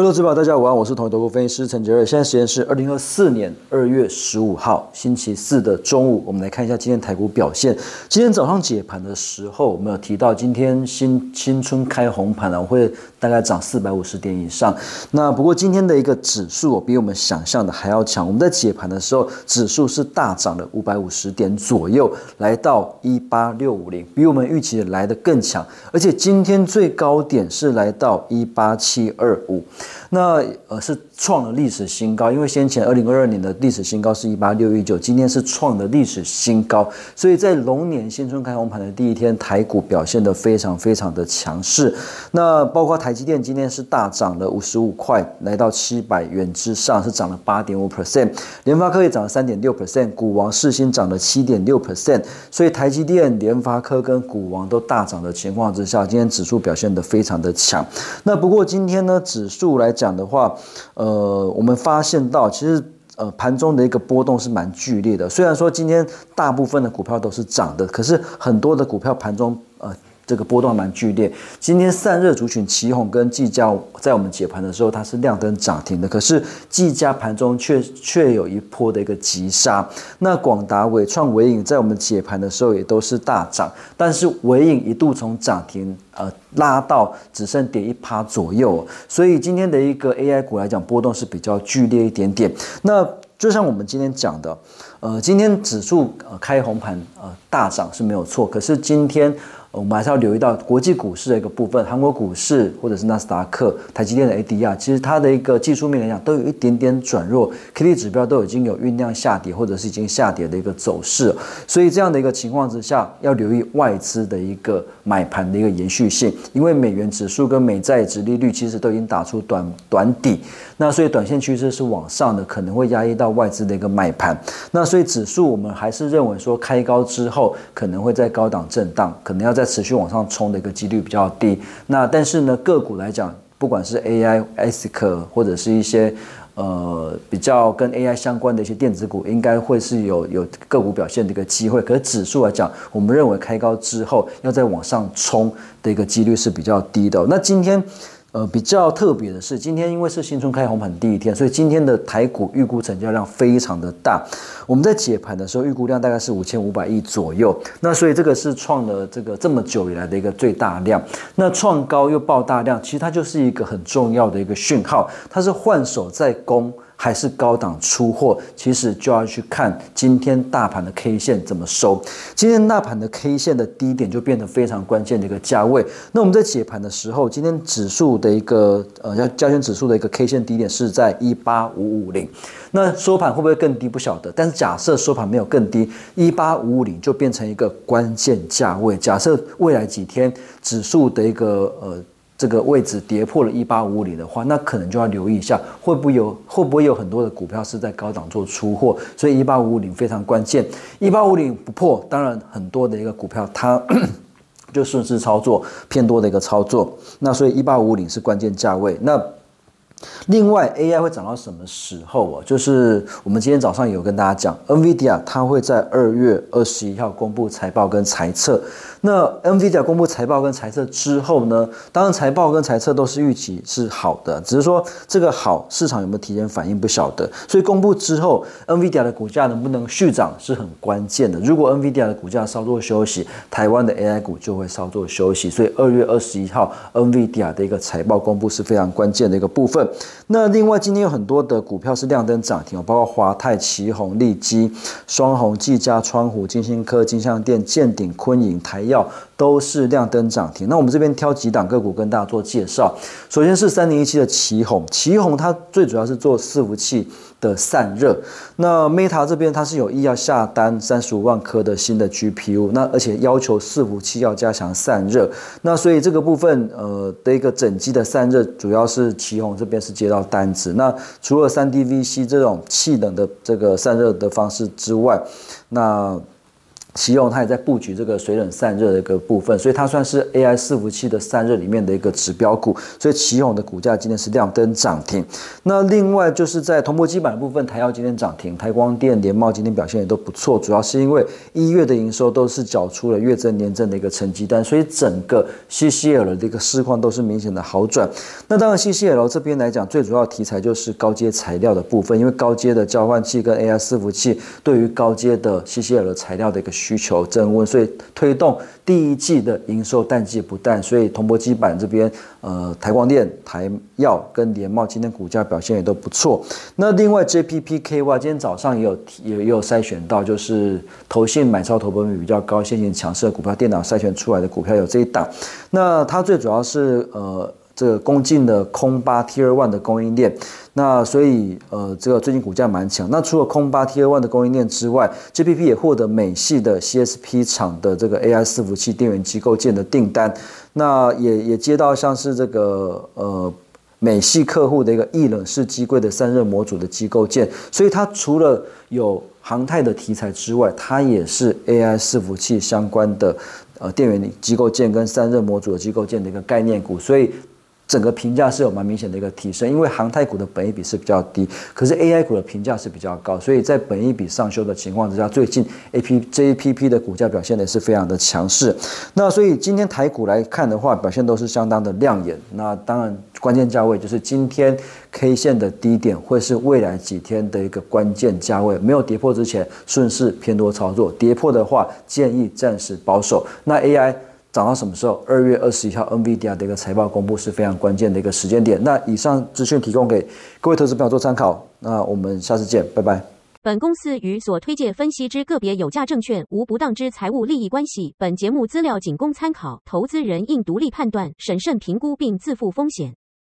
各位投资者大家午安，我是统一投顾分析师陈杰瑞。现在时间是二零二四年二月十五号星期四的中午，我们来看一下今天台股表现。今天早上解盘的时候，我们有提到今天新新春开红盘了，会大概涨四百五十点以上。那不过今天的一个指数比我们想象的还要强。我们在解盘的时候，指数是大涨了五百五十点左右，来到一八六五零，比我们预期来的更强。而且今天最高点是来到一八七二五。那呃是创了历史新高，因为先前二零二二年的历史新高是一八六一九，今天是创的历史新高，所以在龙年新春开红盘的第一天，台股表现得非常非常的强势。那包括台积电今天是大涨了五十五块，来到七百元之上，是涨了八点五 percent。联发科也涨了三点六 percent，股王世新涨了七点六 percent。所以台积电、联发科跟股王都大涨的情况之下，今天指数表现得非常的强。那不过今天呢，指数来讲的话，呃，我们发现到其实呃盘中的一个波动是蛮剧烈的。虽然说今天大部分的股票都是涨的，可是很多的股票盘中。这个波动蛮剧烈。今天散热族群旗宏跟技嘉在我们解盘的时候，它是亮灯涨停的。可是技嘉盘中却却有一波的一个急杀。那广达、伟创、伟影在我们解盘的时候也都是大涨，但是伟影一度从涨停呃拉到只剩跌一趴左右。所以今天的一个 AI 股来讲，波动是比较剧烈一点点。那就像我们今天讲的，呃，今天指数呃开红盘呃大涨是没有错，可是今天。我们还是要留意到国际股市的一个部分，韩国股市或者是纳斯达克、台积电的 ADR，其实它的一个技术面来讲都有一点点转弱，K D 指标都已经有酝酿下跌或者是已经下跌的一个走势，所以这样的一个情况之下，要留意外资的一个买盘的一个延续性，因为美元指数跟美债值利率其实都已经打出短短底，那所以短线趋势是往上的，可能会压抑到外资的一个买盘，那所以指数我们还是认为说开高之后可能会在高档震荡，可能要在。在持续往上冲的一个几率比较低，那但是呢，个股来讲，不管是 AI、ASIC 或者是一些呃比较跟 AI 相关的一些电子股，应该会是有有个股表现的一个机会。可是指数来讲，我们认为开高之后要再往上冲的一个几率是比较低的。那今天。呃，比较特别的是，今天因为是新春开红盘第一天，所以今天的台股预估成交量非常的大。我们在解盘的时候，预估量大概是五千五百亿左右。那所以这个是创了这个这么久以来的一个最大量。那创高又爆大量，其实它就是一个很重要的一个讯号，它是换手在攻。还是高档出货，其实就要去看今天大盘的 K 线怎么收。今天大盘的 K 线的低点就变得非常关键的一个价位。那我们在解盘的时候，今天指数的一个呃，要加权指数的一个 K 线低点是在一八五五零。那收盘会不会更低？不晓得。但是假设收盘没有更低，一八五五零就变成一个关键价位。假设未来几天指数的一个呃。这个位置跌破了一八五零的话，那可能就要留意一下，会不会有会不会有很多的股票是在高档做出货，所以一八五零非常关键。一八五零不破，当然很多的一个股票它 就顺势操作偏多的一个操作，那所以一八五零是关键价位。那另外，AI 会涨到什么时候啊？就是我们今天早上有跟大家讲，NVIDIA 它会在二月二十一号公布财报跟财测。那 NVIDIA 公布财报跟财测之后呢？当然财报跟财测都是预期是好的，只是说这个好市场有没有提前反应不晓得。所以公布之后，NVIDIA 的股价能不能续涨是很关键的。如果 NVIDIA 的股价稍作休息，台湾的 AI 股就会稍作休息。所以二月二十一号 NVIDIA 的一个财报公布是非常关键的一个部分。那另外今天有很多的股票是亮灯涨停哦，包括华泰、旗宏、利基、双红、技嘉、川湖、金星科、金相店、建鼎、坤影、台。药都是亮灯涨停。那我们这边挑几档个股跟大家做介绍。首先是三零一七的旗宏，旗宏它最主要是做伺服器的散热。那 Meta 这边它是有意要下单三十五万颗的新的 GPU，那而且要求伺服器要加强散热。那所以这个部分呃的一个整机的散热，主要是旗宏这边是接到单子。那除了三 D VC 这种气冷的这个散热的方式之外，那奇宏它也在布局这个水冷散热的一个部分，所以它算是 AI 伺服器的散热里面的一个指标股，所以奇宏的股价今天是亮灯涨停。那另外就是在同箔基板的部分，台耀今天涨停，台光电、联茂今天表现也都不错，主要是因为一月的营收都是缴出了月增年增的一个成绩单，所以整个 CCL 的一个市况都是明显的好转。那当然 CCL 这边来讲，最主要题材就是高阶材料的部分，因为高阶的交换器跟 AI 伺服器对于高阶的 CCL 材料的一个需求增温，所以推动第一季的营收淡季不淡，所以铜箔基板这边，呃，台光电、台药跟联茂今天股价表现也都不错。那另外 JPPKY 今天早上也有也也有筛选到，就是投信买超投本比比较高、现行强势的股票，电脑筛选出来的股票有这一档。那它最主要是呃。这个攻进的空八 T 二 One 的供应链，那所以呃，这个最近股价蛮强。那除了空八 T 二 One 的供应链之外，G P P 也获得美系的 CSP 厂的这个 AI 伺服器电源机构件的订单，那也也接到像是这个呃美系客户的一个液冷式机柜的散热模组的机构件，所以它除了有航太的题材之外，它也是 AI 伺服器相关的呃电源机构件跟散热模组的机构件的一个概念股，所以。整个评价是有蛮明显的一个提升，因为航太股的本益比是比较低，可是 AI 股的评价是比较高，所以在本益比上修的情况之下，最近 A P J P P 的股价表现的是非常的强势。那所以今天台股来看的话，表现都是相当的亮眼。那当然关键价位就是今天 K 线的低点，会是未来几天的一个关键价位。没有跌破之前，顺势偏多操作；跌破的话，建议暂时保守。那 AI。涨到什么时候？二月二十一号，NVIDIA 的一个财报公布是非常关键的一个时间点。那以上资讯提供给各位投资朋友做参考。那我们下次见，拜拜。本公司与所推介分析之个别有价证券无不当之财务利益关系。本节目资料仅供参考，投资人应独立判断、审慎评估并自负风险。